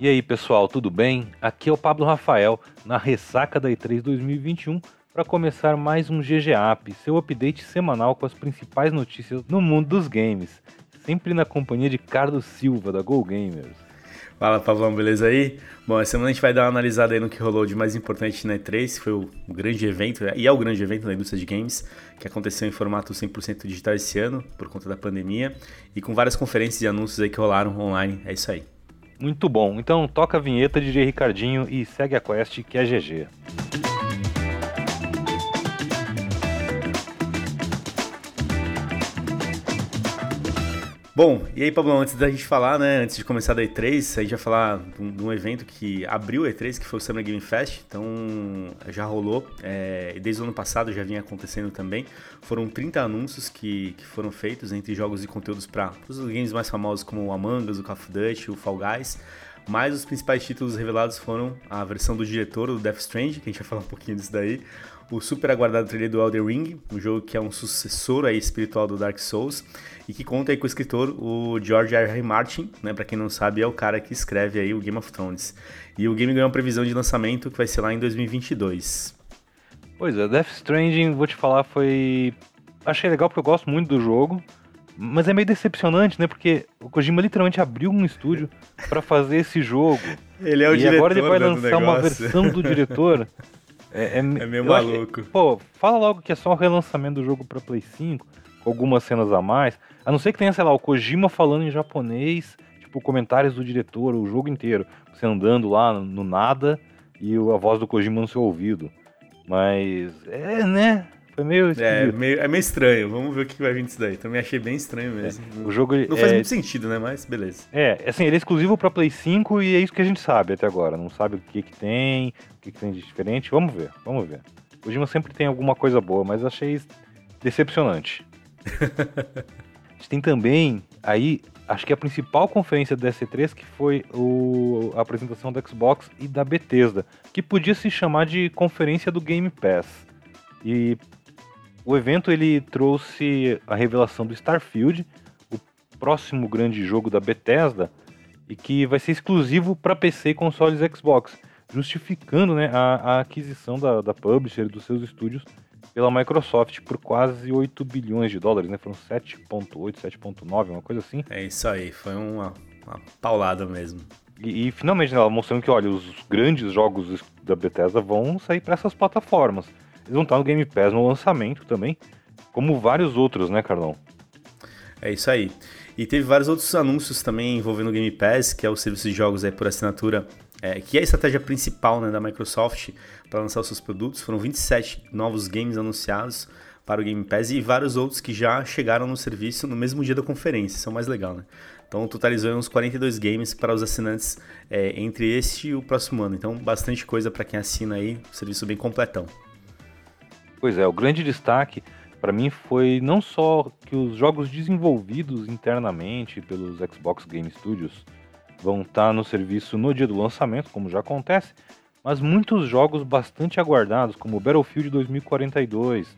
E aí, pessoal, tudo bem? Aqui é o Pablo Rafael, na ressaca da E3 2021, para começar mais um GG App, seu update semanal com as principais notícias no mundo dos games, sempre na companhia de Carlos Silva, da Go Gamers. Fala, Pavlão, beleza aí? Bom, essa semana a gente vai dar uma analisada aí no que rolou de mais importante na E3, que foi o grande evento, e é o grande evento da indústria de games, que aconteceu em formato 100% digital esse ano, por conta da pandemia, e com várias conferências e anúncios aí que rolaram online, é isso aí. Muito bom, então toca a vinheta DJ Ricardinho e segue a quest que é GG. Bom, e aí, Pablo, antes da gente falar, né, antes de começar da E3, a gente vai falar de um, de um evento que abriu a E3, que foi o Summer Game Fest, então já rolou, é, desde o ano passado já vinha acontecendo também. Foram 30 anúncios que, que foram feitos entre jogos e conteúdos para os games mais famosos como o Among Us, o Call of Duty, o Fall Guys, mas os principais títulos revelados foram a versão do diretor do Death Stranding, que a gente vai falar um pouquinho disso daí, o super aguardado trailer do Elder Ring, um jogo que é um sucessor aí espiritual do Dark Souls e que conta aí com o escritor o George R. R. Martin, né, para quem não sabe, é o cara que escreve aí o Game of Thrones. E o game ganhou uma previsão de lançamento que vai ser lá em 2022. Pois é, Death Stranding, vou te falar, foi achei legal porque eu gosto muito do jogo, mas é meio decepcionante, né? Porque o Kojima literalmente abriu um estúdio para fazer esse jogo. Ele é o e diretor. E agora ele vai né, lançar uma versão do diretor. É, é, é meio maluco. Pô, fala logo que é só o relançamento do jogo para Play 5, com algumas cenas a mais. A não ser que tenha, sei lá, o Kojima falando em japonês, tipo, comentários do diretor, o jogo inteiro. Você andando lá no nada e a voz do Kojima no seu ouvido. Mas, é, né? Foi meio é, meio, é meio estranho. Vamos ver o que vai vir disso daí. Também achei bem estranho mesmo. É, o jogo não é, faz muito sentido, né? Mas beleza. É, assim, ele é exclusivo para Play 5 e é isso que a gente sabe até agora. Não sabe o que que tem, o que que tem de diferente. Vamos ver, vamos ver. O Kojima sempre tem alguma coisa boa, mas achei decepcionante. a gente tem também aí, acho que a principal conferência da SC3 que foi o, a apresentação da Xbox e da Bethesda, que podia se chamar de conferência do Game Pass. E o evento ele trouxe a revelação do Starfield, o próximo grande jogo da Bethesda, e que vai ser exclusivo para PC e consoles Xbox, justificando né, a, a aquisição da, da publisher dos seus estúdios pela Microsoft por quase 8 bilhões de dólares, né? Foram 7.8, 7.9, uma coisa assim. É isso aí, foi uma, uma paulada mesmo. E, e finalmente né, ela mostrando que, olha, os grandes jogos da Bethesda vão sair para essas plataformas. Vão estar no Game Pass no lançamento também, como vários outros, né, Carlão? É isso aí. E teve vários outros anúncios também envolvendo o Game Pass, que é o serviço de jogos aí por assinatura, é, que é a estratégia principal né, da Microsoft para lançar os seus produtos. Foram 27 novos games anunciados para o Game Pass e vários outros que já chegaram no serviço no mesmo dia da conferência. Isso é o mais legal, né? Então totalizou uns 42 games para os assinantes é, entre este e o próximo ano. Então bastante coisa para quem assina aí, serviço bem completão. Pois é, o grande destaque para mim foi não só que os jogos desenvolvidos internamente pelos Xbox Game Studios vão estar tá no serviço no dia do lançamento, como já acontece, mas muitos jogos bastante aguardados, como Battlefield 2042,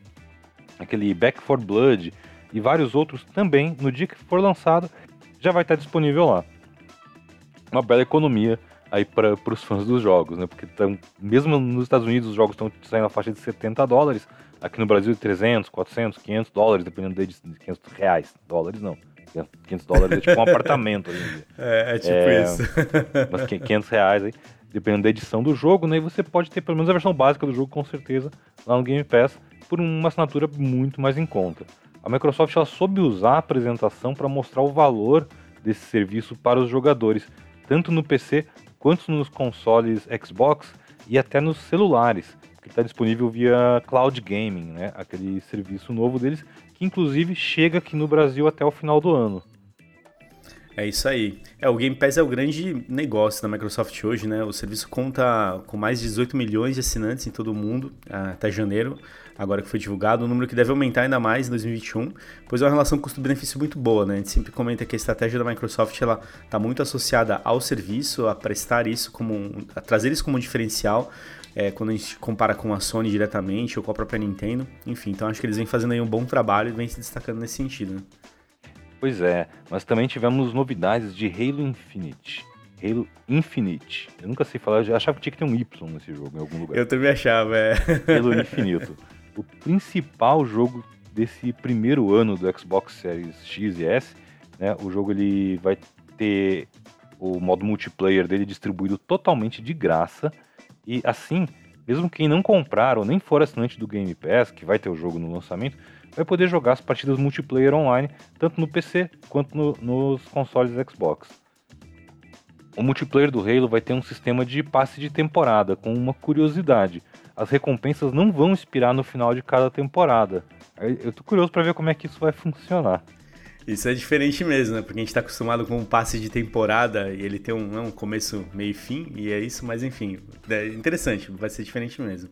aquele Back 4 Blood e vários outros também, no dia que for lançado, já vai estar disponível lá. Uma bela economia aí para os fãs dos jogos, né? Porque tão, mesmo nos Estados Unidos os jogos estão saindo na faixa de 70 dólares, aqui no Brasil 300, 400, 500 dólares, dependendo de 500 reais, dólares não. 500 dólares é tipo um apartamento hoje em dia. É, é tipo é, isso. mas 500 reais aí, dependendo da edição do jogo, né? E você pode ter pelo menos a versão básica do jogo, com certeza, lá no Game Pass, por uma assinatura muito mais em conta. A Microsoft ela soube usar a apresentação para mostrar o valor desse serviço para os jogadores, tanto no PC quanto nos consoles Xbox e até nos celulares, que está disponível via Cloud Gaming, né? aquele serviço novo deles, que inclusive chega aqui no Brasil até o final do ano. É isso aí. É, o Game Pass é o grande negócio da Microsoft hoje, né? O serviço conta com mais de 18 milhões de assinantes em todo o mundo até janeiro, agora que foi divulgado, um número que deve aumentar ainda mais em 2021, pois é uma relação custo-benefício muito boa, né? A gente sempre comenta que a estratégia da Microsoft ela está muito associada ao serviço, a prestar isso como a trazer isso como um diferencial. É, quando a gente compara com a Sony diretamente ou com a própria Nintendo, enfim, então acho que eles vêm fazendo aí um bom trabalho e vêm se destacando nesse sentido. Né? Pois é, mas também tivemos novidades de Halo Infinite. Halo Infinite. Eu nunca sei falar, eu achava que tinha que ter um Y nesse jogo em algum lugar. Eu também achava, é. Halo Infinito. O principal jogo desse primeiro ano do Xbox Series X e S, né? O jogo ele vai ter o modo multiplayer dele distribuído totalmente de graça e assim, mesmo quem não comprar ou nem for assinante do Game Pass, que vai ter o jogo no lançamento, vai poder jogar as partidas multiplayer online, tanto no PC quanto no, nos consoles Xbox. O multiplayer do Halo vai ter um sistema de passe de temporada, com uma curiosidade. As recompensas não vão expirar no final de cada temporada. Eu tô curioso para ver como é que isso vai funcionar. Isso é diferente mesmo, né? Porque a gente tá acostumado com um passe de temporada e ele tem um, né, um começo, meio e fim, e é isso, mas enfim, é interessante, vai ser diferente mesmo.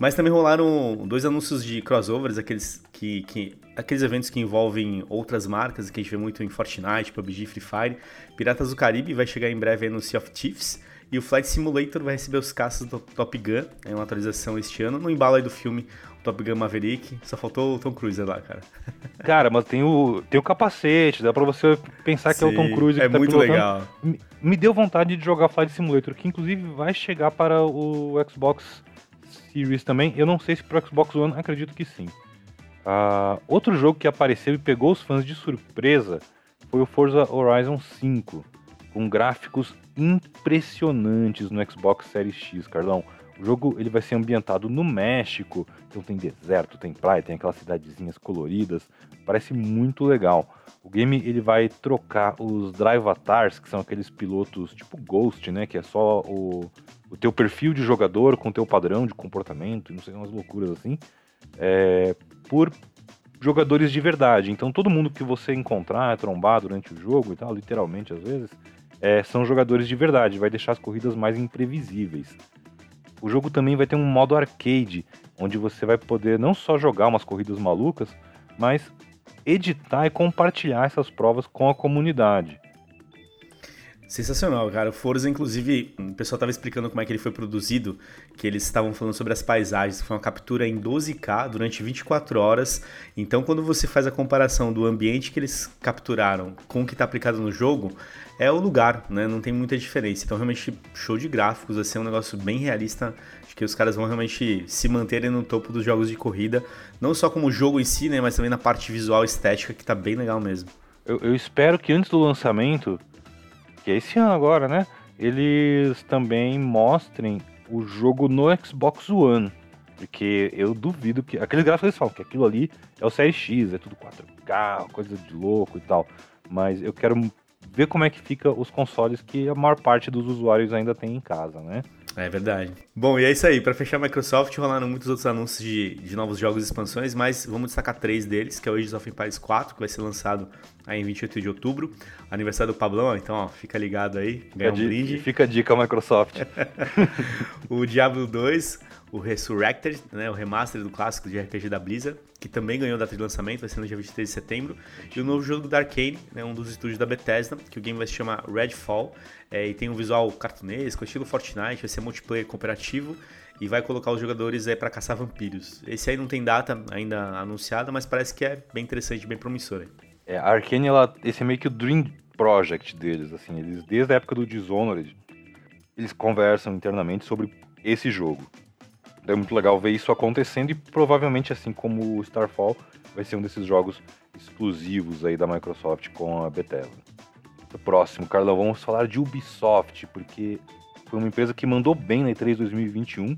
Mas também rolaram dois anúncios de crossovers, aqueles que, que aqueles eventos que envolvem outras marcas, que a gente vê muito em Fortnite, PUBG, Free Fire. Piratas do Caribe vai chegar em breve no Sea of Thieves. E o Flight Simulator vai receber os caças do Top Gun, é uma atualização este ano, no embalo aí do filme Top Gun Maverick. Só faltou o Tom Cruise lá, cara. Cara, mas tem o, tem o capacete, dá pra você pensar que Sim, é o Tom Cruise que é tá muito pilotando. legal. Me, me deu vontade de jogar Flight Simulator, que inclusive vai chegar para o Xbox Series também. Eu não sei se pro Xbox One, acredito que sim. Uh, outro jogo que apareceu e pegou os fãs de surpresa foi o Forza Horizon 5, com gráficos impressionantes no Xbox Series X, Carlão. O jogo ele vai ser ambientado no México, então tem deserto, tem praia, tem aquelas cidadezinhas coloridas, parece muito legal. O game ele vai trocar os Drive Avatars, que são aqueles pilotos tipo Ghost, né, que é só o, o teu perfil de jogador com o teu padrão de comportamento, não sei, umas loucuras assim, é, por jogadores de verdade. Então todo mundo que você encontrar, trombar durante o jogo e tal, literalmente às vezes, é, são jogadores de verdade, vai deixar as corridas mais imprevisíveis. O jogo também vai ter um modo arcade, onde você vai poder não só jogar umas corridas malucas, mas editar e compartilhar essas provas com a comunidade. Sensacional, cara. O Forza, inclusive, o pessoal estava explicando como é que ele foi produzido, que eles estavam falando sobre as paisagens. Foi uma captura em 12K durante 24 horas. Então, quando você faz a comparação do ambiente que eles capturaram com o que está aplicado no jogo, é o lugar, né? Não tem muita diferença. Então, realmente, show de gráficos, vai ser um negócio bem realista. Acho que os caras vão realmente se manterem no topo dos jogos de corrida, não só como jogo em si, né? Mas também na parte visual estética, que está bem legal mesmo. Eu, eu espero que antes do lançamento é esse ano agora, né? Eles também mostrem o jogo no Xbox One. Porque eu duvido que. Aqueles gráficos eles falam que aquilo ali é o Série X, é tudo 4K, coisa de louco e tal. Mas eu quero ver como é que fica os consoles que a maior parte dos usuários ainda tem em casa, né? É verdade. Bom, e é isso aí. Para fechar a Microsoft, rolaram muitos outros anúncios de, de novos jogos e expansões, mas vamos destacar três deles, que é o Age of Empires 4, que vai ser lançado aí em 28 de outubro, aniversário do Pablão, então ó, fica ligado aí, ganha um brinde. Fica a dica Microsoft. o Diablo 2, o Resurrected, né, o remaster do clássico de RPG da Blizzard, que também ganhou data de lançamento, vai ser no dia 23 de setembro, e o novo jogo da Arcane, né, um dos estúdios da Bethesda, que o game vai se chamar Redfall, é, e tem um visual cartunesco, estilo Fortnite, vai ser multiplayer cooperativo, e vai colocar os jogadores é, para caçar vampiros. Esse aí não tem data ainda anunciada, mas parece que é bem interessante, bem promissor. É, a Arcane, ela, esse é meio que o Dream Project deles, assim, eles desde a época do Dishonored, eles conversam internamente sobre esse jogo. É muito legal ver isso acontecendo e provavelmente, assim como o Starfall, vai ser um desses jogos exclusivos aí da Microsoft com a Bethesda. Próximo, Carlão, vamos falar de Ubisoft, porque foi uma empresa que mandou bem na E3 2021,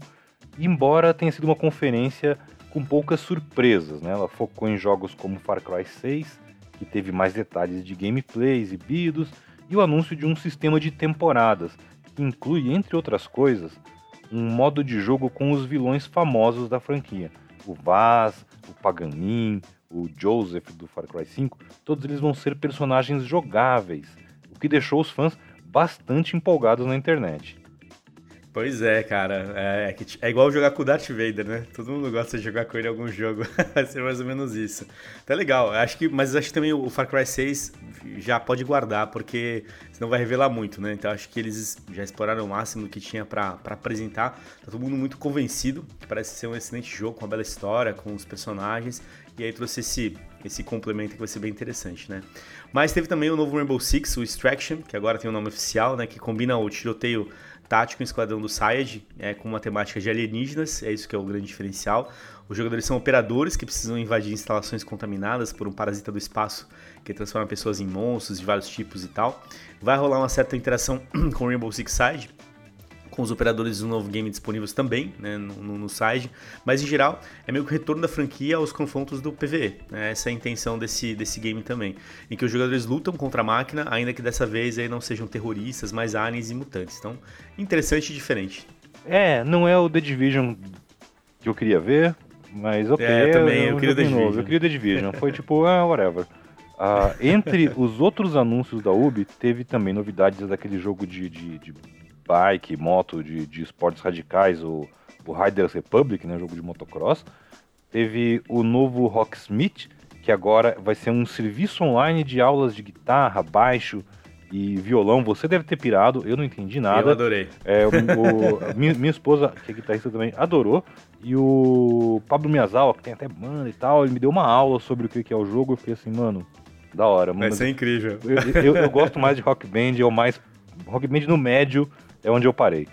embora tenha sido uma conferência com poucas surpresas, né? Ela focou em jogos como Far Cry 6, que teve mais detalhes de gameplay exibidos, e o anúncio de um sistema de temporadas, que inclui, entre outras coisas, um modo de jogo com os vilões famosos da franquia. O Vaz, o Paganin, o Joseph do Far Cry 5, todos eles vão ser personagens jogáveis, o que deixou os fãs bastante empolgados na internet. Pois é, cara. É, é, é, igual jogar com o Darth Vader, né? Todo mundo gosta de jogar com ele em algum jogo. Vai ser mais ou menos isso. Tá legal. Acho que, mas acho que também o Far Cry 6 já pode guardar, porque senão vai revelar muito, né? Então acho que eles já exploraram o máximo que tinha para apresentar. Tá todo mundo muito convencido que parece ser um excelente jogo, com uma bela história, com os personagens. E aí trouxe esse, esse complemento que vai ser bem interessante, né? Mas teve também o novo Rainbow Six, o Extraction, que agora tem o um nome oficial, né? Que combina o tiroteio tático em Esquadrão do Sayed, é, com uma temática de alienígenas, é isso que é o grande diferencial. Os jogadores são operadores que precisam invadir instalações contaminadas por um parasita do espaço que transforma pessoas em monstros de vários tipos e tal. Vai rolar uma certa interação com Rainbow Six Siege, com os operadores do novo game disponíveis também né, no, no, site, mas em geral é meio que o retorno da franquia aos confrontos do PvE. Né? Essa é a intenção desse, desse game também, em que os jogadores lutam contra a máquina, ainda que dessa vez aí não sejam terroristas, mas aliens e mutantes. Então, interessante e diferente. É, não é o The Division que eu queria ver, mas ok. É, também, eu, eu queria The Division. Novo. Eu queria The Division, foi tipo, ah, whatever. Uh, entre os outros anúncios da Ubi, teve também novidades daquele jogo de, de, de bike, moto de, de esportes radicais, o, o Riders Republic, né, jogo de motocross. Teve o novo Rocksmith, que agora vai ser um serviço online de aulas de guitarra, baixo e violão. Você deve ter pirado, eu não entendi nada. Eu adorei. É, o, o, minha, minha, esposa, que é guitarrista também, adorou. E o Pablo Miyazawa, que tem até banda e tal, ele me deu uma aula sobre o que é o jogo. Eu fiquei assim, mano, da hora. Vai ser incrível. Eu, eu, eu, gosto mais de rock band, é o mais. Rock band no médio é onde eu parei.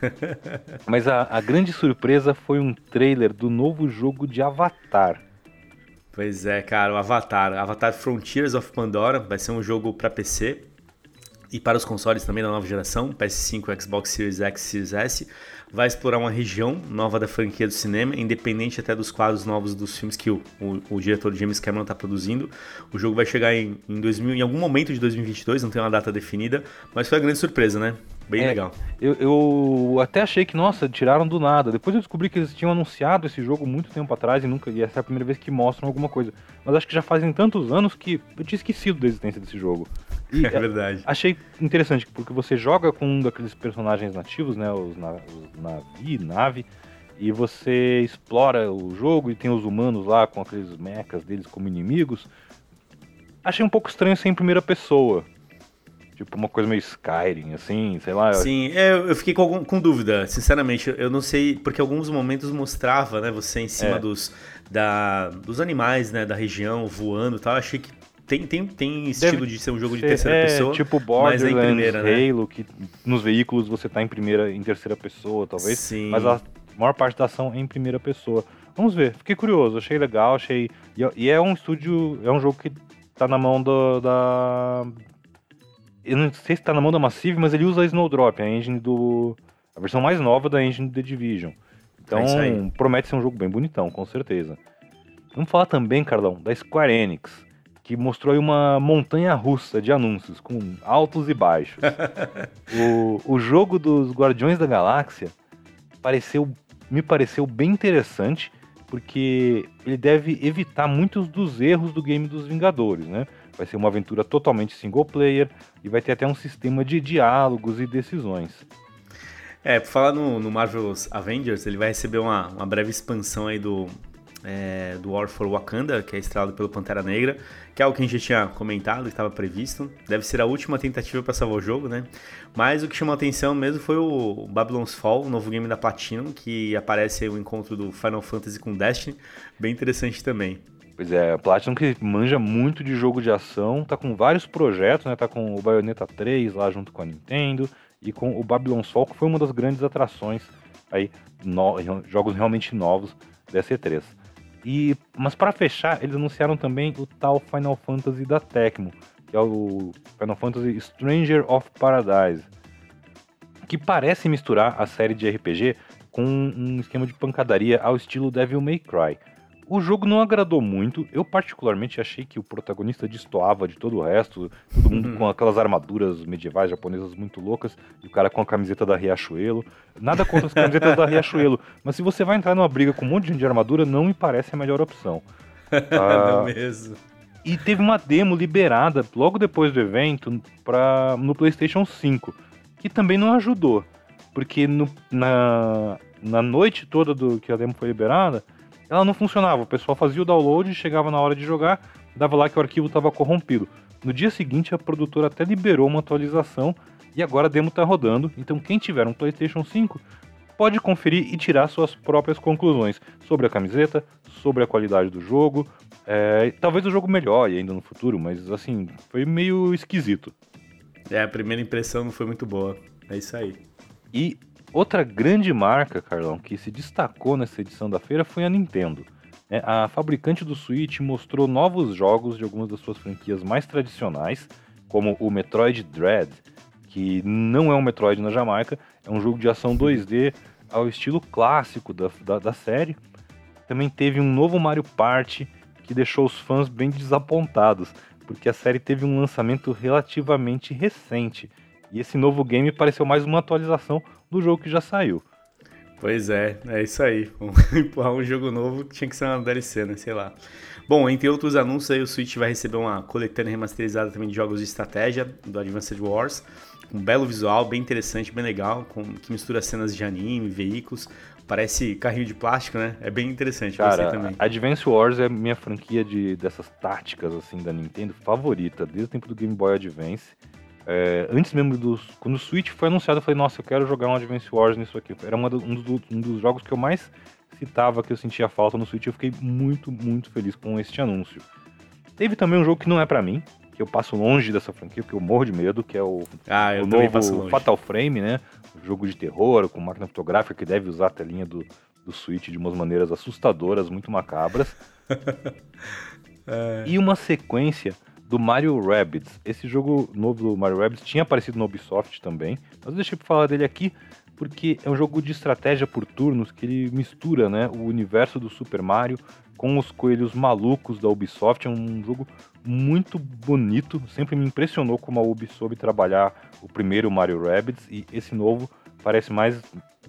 Mas a, a grande surpresa foi um trailer do novo jogo de Avatar. Pois é, cara, o Avatar. Avatar Frontiers of Pandora vai ser um jogo para PC e para os consoles também da nova geração, PS5, Xbox Series X, Series S vai explorar uma região nova da franquia do cinema, independente até dos quadros novos dos filmes que o, o, o diretor James Cameron está produzindo. O jogo vai chegar em, em, 2000, em algum momento de 2022, não tem uma data definida, mas foi uma grande surpresa, né? Bem é, legal. Eu, eu, até achei que, nossa, tiraram do nada. Depois eu descobri que eles tinham anunciado esse jogo muito tempo atrás e nunca. E essa é a primeira vez que mostram alguma coisa. Mas acho que já fazem tantos anos que eu tinha esquecido da existência desse jogo. E é verdade. Achei interessante, porque você joga com um daqueles personagens nativos, né? Os, na, os navi, nave, e você explora o jogo e tem os humanos lá com aqueles mechas deles como inimigos. Achei um pouco estranho ser em primeira pessoa. Tipo, uma coisa meio Skyrim, assim, sei lá. Sim, é, eu fiquei com, com dúvida, sinceramente. Eu não sei, porque alguns momentos mostrava, né, você em cima é. dos, da, dos animais, né, da região, voando e tal. Eu achei que tem, tem, tem estilo Deve de ser um jogo de terceira é, pessoa. Tipo Borderlands, mas é em primeira, né? Halo, que nos veículos você tá em primeira, em terceira pessoa, talvez. Sim. Mas a maior parte da ação é em primeira pessoa. Vamos ver, fiquei curioso, achei legal, achei. E é um estúdio, é um jogo que tá na mão do, da. Eu não sei se tá na mão da Massive, mas ele usa a Snowdrop, a engine do. A versão mais nova da engine do The Division. Então é promete ser um jogo bem bonitão, com certeza. Vamos falar também, Carlão, da Square Enix que mostrou aí uma montanha russa de anúncios, com altos e baixos. o, o jogo dos Guardiões da Galáxia pareceu, me pareceu bem interessante, porque ele deve evitar muitos dos erros do game dos Vingadores, né? Vai ser uma aventura totalmente single player e vai ter até um sistema de diálogos e decisões. É, por falar no, no Marvel's Avengers, ele vai receber uma, uma breve expansão aí do, é, do War for Wakanda, que é estrelado pelo Pantera Negra, que é o que a gente já tinha comentado, que estava previsto. Deve ser a última tentativa para salvar o jogo, né? Mas o que chamou a atenção mesmo foi o Babylon's Fall, o novo game da Platinum, que aparece o encontro do Final Fantasy com Destiny, bem interessante também. Pois é, a Platinum que manja muito de jogo de ação, tá com vários projetos, né? Tá com o Bayonetta 3 lá junto com a Nintendo e com o Babylon's Fall, que foi uma das grandes atrações aí, no, jogos realmente novos dessa E3. E, mas para fechar, eles anunciaram também o tal Final Fantasy da Tecmo, que é o Final Fantasy Stranger of Paradise, que parece misturar a série de RPG com um esquema de pancadaria ao estilo Devil May Cry. O jogo não agradou muito. Eu, particularmente, achei que o protagonista destoava de todo o resto. Todo mundo uhum. com aquelas armaduras medievais japonesas muito loucas. E o cara com a camiseta da Riachuelo. Nada contra as camisetas da Riachuelo. Mas se você vai entrar numa briga com um monte de gente de armadura, não me parece a melhor opção. ah, não mesmo. E teve uma demo liberada logo depois do evento pra, no PlayStation 5. Que também não ajudou. Porque no, na, na noite toda do que a demo foi liberada ela não funcionava. O pessoal fazia o download, chegava na hora de jogar, dava lá que o arquivo estava corrompido. No dia seguinte, a produtora até liberou uma atualização e agora a demo está rodando. Então, quem tiver um PlayStation 5 pode conferir e tirar suas próprias conclusões sobre a camiseta, sobre a qualidade do jogo. É, talvez o jogo melhore ainda no futuro, mas assim, foi meio esquisito. É, a primeira impressão não foi muito boa. É isso aí. E outra grande marca, Carlão, que se destacou nessa edição da feira foi a Nintendo. É, a fabricante do Switch mostrou novos jogos de algumas das suas franquias mais tradicionais, como o Metroid Dread, que não é um Metroid na Jamaica, é um jogo de ação 2D ao estilo clássico da, da, da série. Também teve um novo Mario Party que deixou os fãs bem desapontados, porque a série teve um lançamento relativamente recente. E esse novo game pareceu mais uma atualização do jogo que já saiu. Pois é, é isso aí. Empurrar um jogo novo tinha que ser uma DLC, né? Sei lá. Bom, entre outros anúncios aí, o Switch vai receber uma coletânea remasterizada também de jogos de estratégia do Advanced Wars um belo visual, bem interessante, bem legal, com, que mistura cenas de anime, veículos. Parece carrinho de plástico, né? É bem interessante. Cara, também. Advance Wars é minha franquia de, dessas táticas assim da Nintendo favorita, desde o tempo do Game Boy Advance. É, antes mesmo dos. Quando o Switch foi anunciado, eu falei, nossa, eu quero jogar um Advance Wars nisso aqui. Era um dos, um dos jogos que eu mais citava que eu sentia falta no Switch. Eu fiquei muito, muito feliz com este anúncio. Teve também um jogo que não é para mim, que eu passo longe dessa franquia, porque eu morro de medo, que é o, ah, o novo Fatal Frame, né? Um jogo de terror com máquina fotográfica que deve usar a telinha do, do Switch de umas maneiras assustadoras, muito macabras. é. E uma sequência do Mario Rabbids. Esse jogo novo do Mario Rabbids tinha aparecido no Ubisoft também, mas eu deixei pra falar dele aqui porque é um jogo de estratégia por turnos que ele mistura né, o universo do Super Mario com os coelhos malucos da Ubisoft. É um jogo muito bonito. Sempre me impressionou como a Ubisoft soube trabalhar o primeiro Mario Rabbids e esse novo parece mais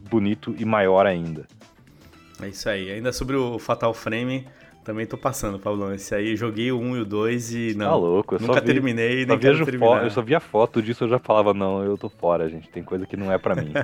bonito e maior ainda. É isso aí. Ainda sobre o Fatal Frame, também tô passando, Paulão. Esse aí joguei o 1 e o 2 e não. Tá louco, eu nunca vi, terminei, nem quero terminar. Eu só vi a foto disso, eu já falava, não, eu tô fora, gente. Tem coisa que não é para mim.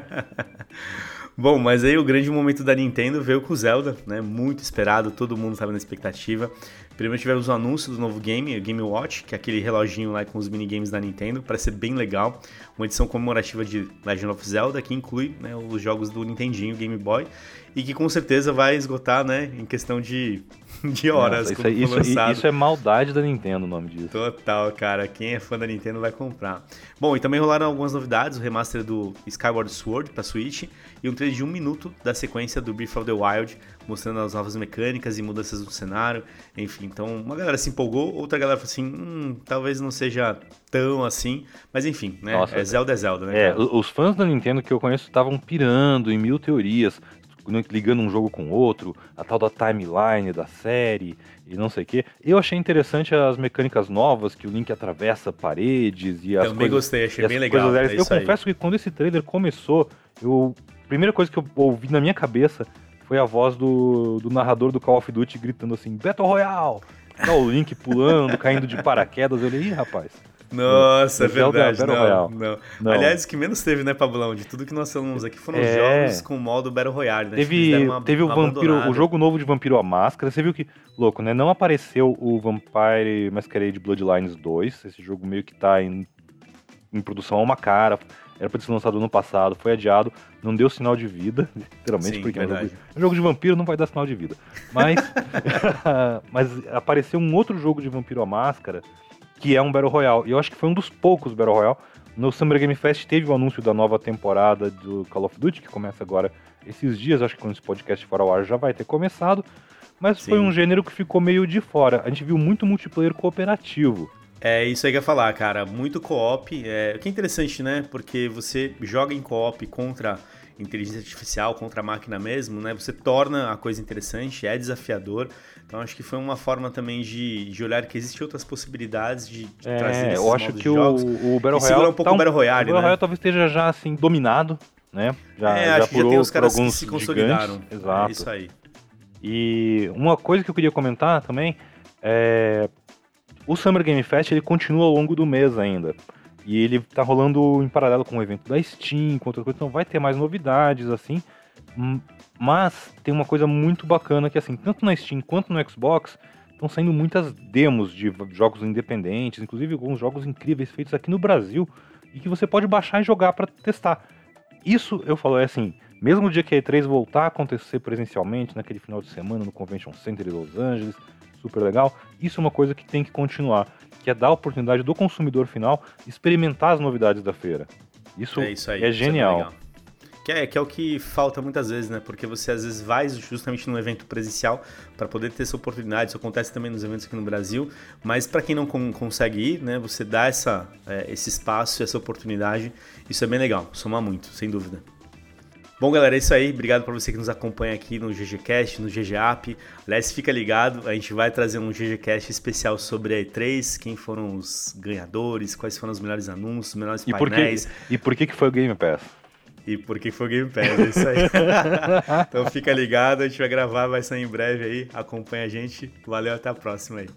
Bom, mas aí o grande momento da Nintendo veio com o Zelda, né? Muito esperado, todo mundo estava na expectativa. Primeiro tivemos o anúncio do novo game, o Game Watch, que é aquele reloginho lá com os minigames da Nintendo, parece ser bem legal. Uma edição comemorativa de Legend of Zelda, que inclui né, os jogos do Nintendinho, Game Boy, e que com certeza vai esgotar, né, em questão de, de horas. Nossa, isso, é, isso, isso, é maldade da Nintendo o nome disso. Total, cara. Quem é fã da Nintendo vai comprar. Bom, e também rolaram algumas novidades, o remaster do Skyward Sword para Switch e um trailer de um minuto da sequência do Breath of the Wild, mostrando as novas mecânicas e mudanças do cenário, enfim. Então, uma galera se empolgou, outra galera falou assim, hum, talvez não seja tão assim, mas enfim, né? Nossa, é Zelda é Zelda, né? É, os fãs da Nintendo que eu conheço estavam pirando em mil teorias, ligando um jogo com outro, a tal da timeline da série e não sei o que. Eu achei interessante as mecânicas novas, que o Link atravessa paredes e as Também coisas, gostei, achei bem legal. É eu confesso que quando esse trailer começou, eu, a primeira coisa que eu ouvi na minha cabeça foi a voz do, do narrador do Call of Duty gritando assim, Battle Royale! Tá o Link pulando, caindo de paraquedas. Eu olhei, ih, rapaz. Nossa, é verdade. Não, não, não, Aliás, o que menos teve, né, Pablão? De tudo que nós falamos aqui foram é... jogos com o modo Battle Royale, né? Teve, uma, teve o Vampiro, o jogo novo de Vampiro a Máscara. Você viu que, louco, né? Não apareceu o Vampire Masquerade Bloodlines 2. Esse jogo meio que tá em, em produção a uma cara era pra ter sido lançado ano passado, foi adiado, não deu sinal de vida, literalmente, Sim, porque é um jogo, jogo, de vampiro não vai dar sinal de vida. Mas, mas apareceu um outro jogo de vampiro à máscara, que é um Battle Royale. E eu acho que foi um dos poucos Battle Royale. No Summer Game Fest teve o anúncio da nova temporada do Call of Duty, que começa agora esses dias, acho que quando esse podcast for ao ar já vai ter começado. Mas Sim. foi um gênero que ficou meio de fora. A gente viu muito multiplayer cooperativo. É isso aí que eu ia falar, cara. Muito co-op. É, o que é interessante, né? Porque você joga em co-op contra inteligência artificial, contra a máquina mesmo, né? Você torna a coisa interessante, é desafiador. Então acho que foi uma forma também de, de olhar que existem outras possibilidades de, de é, trazer Eu acho que o, o Battle Royale. um pouco tá um, o Battle Royale, o Battle Royale né? talvez esteja já assim, dominado, né? Já, é, já acho que já tem os caras que se consolidaram. Gigantes. Exato. É isso aí. E uma coisa que eu queria comentar também é o Summer Game Fest ele continua ao longo do mês ainda. E ele tá rolando em paralelo com o evento da Steam, com outra coisa, então vai ter mais novidades, assim. Mas tem uma coisa muito bacana que, assim, tanto na Steam quanto no Xbox, estão saindo muitas demos de jogos independentes, inclusive alguns jogos incríveis feitos aqui no Brasil, e que você pode baixar e jogar para testar. Isso, eu falo, é assim, mesmo o dia que a E3 voltar a acontecer presencialmente, naquele final de semana no Convention Center de Los Angeles, super legal. Isso é uma coisa que tem que continuar, que é dar a oportunidade do consumidor final experimentar as novidades da feira. Isso é, isso aí, é genial. É que é, que é o que falta muitas vezes, né? Porque você às vezes vai justamente num evento presencial para poder ter essa oportunidade. Isso acontece também nos eventos aqui no Brasil. Mas para quem não consegue ir, né? Você dá essa, é, esse espaço, essa oportunidade. Isso é bem legal. Soma muito, sem dúvida. Bom, galera, é isso aí. Obrigado para você que nos acompanha aqui no GGCast, no GGApp. Aliás, fica ligado, a gente vai trazer um GGCast especial sobre a E3, quem foram os ganhadores, quais foram os melhores anúncios, os melhores e painéis. Por que, e por que, que foi o Game Pass? E porque foi o Game Pass, é isso aí. então fica ligado, a gente vai gravar, vai sair em breve aí. Acompanha a gente. Valeu, até a próxima aí.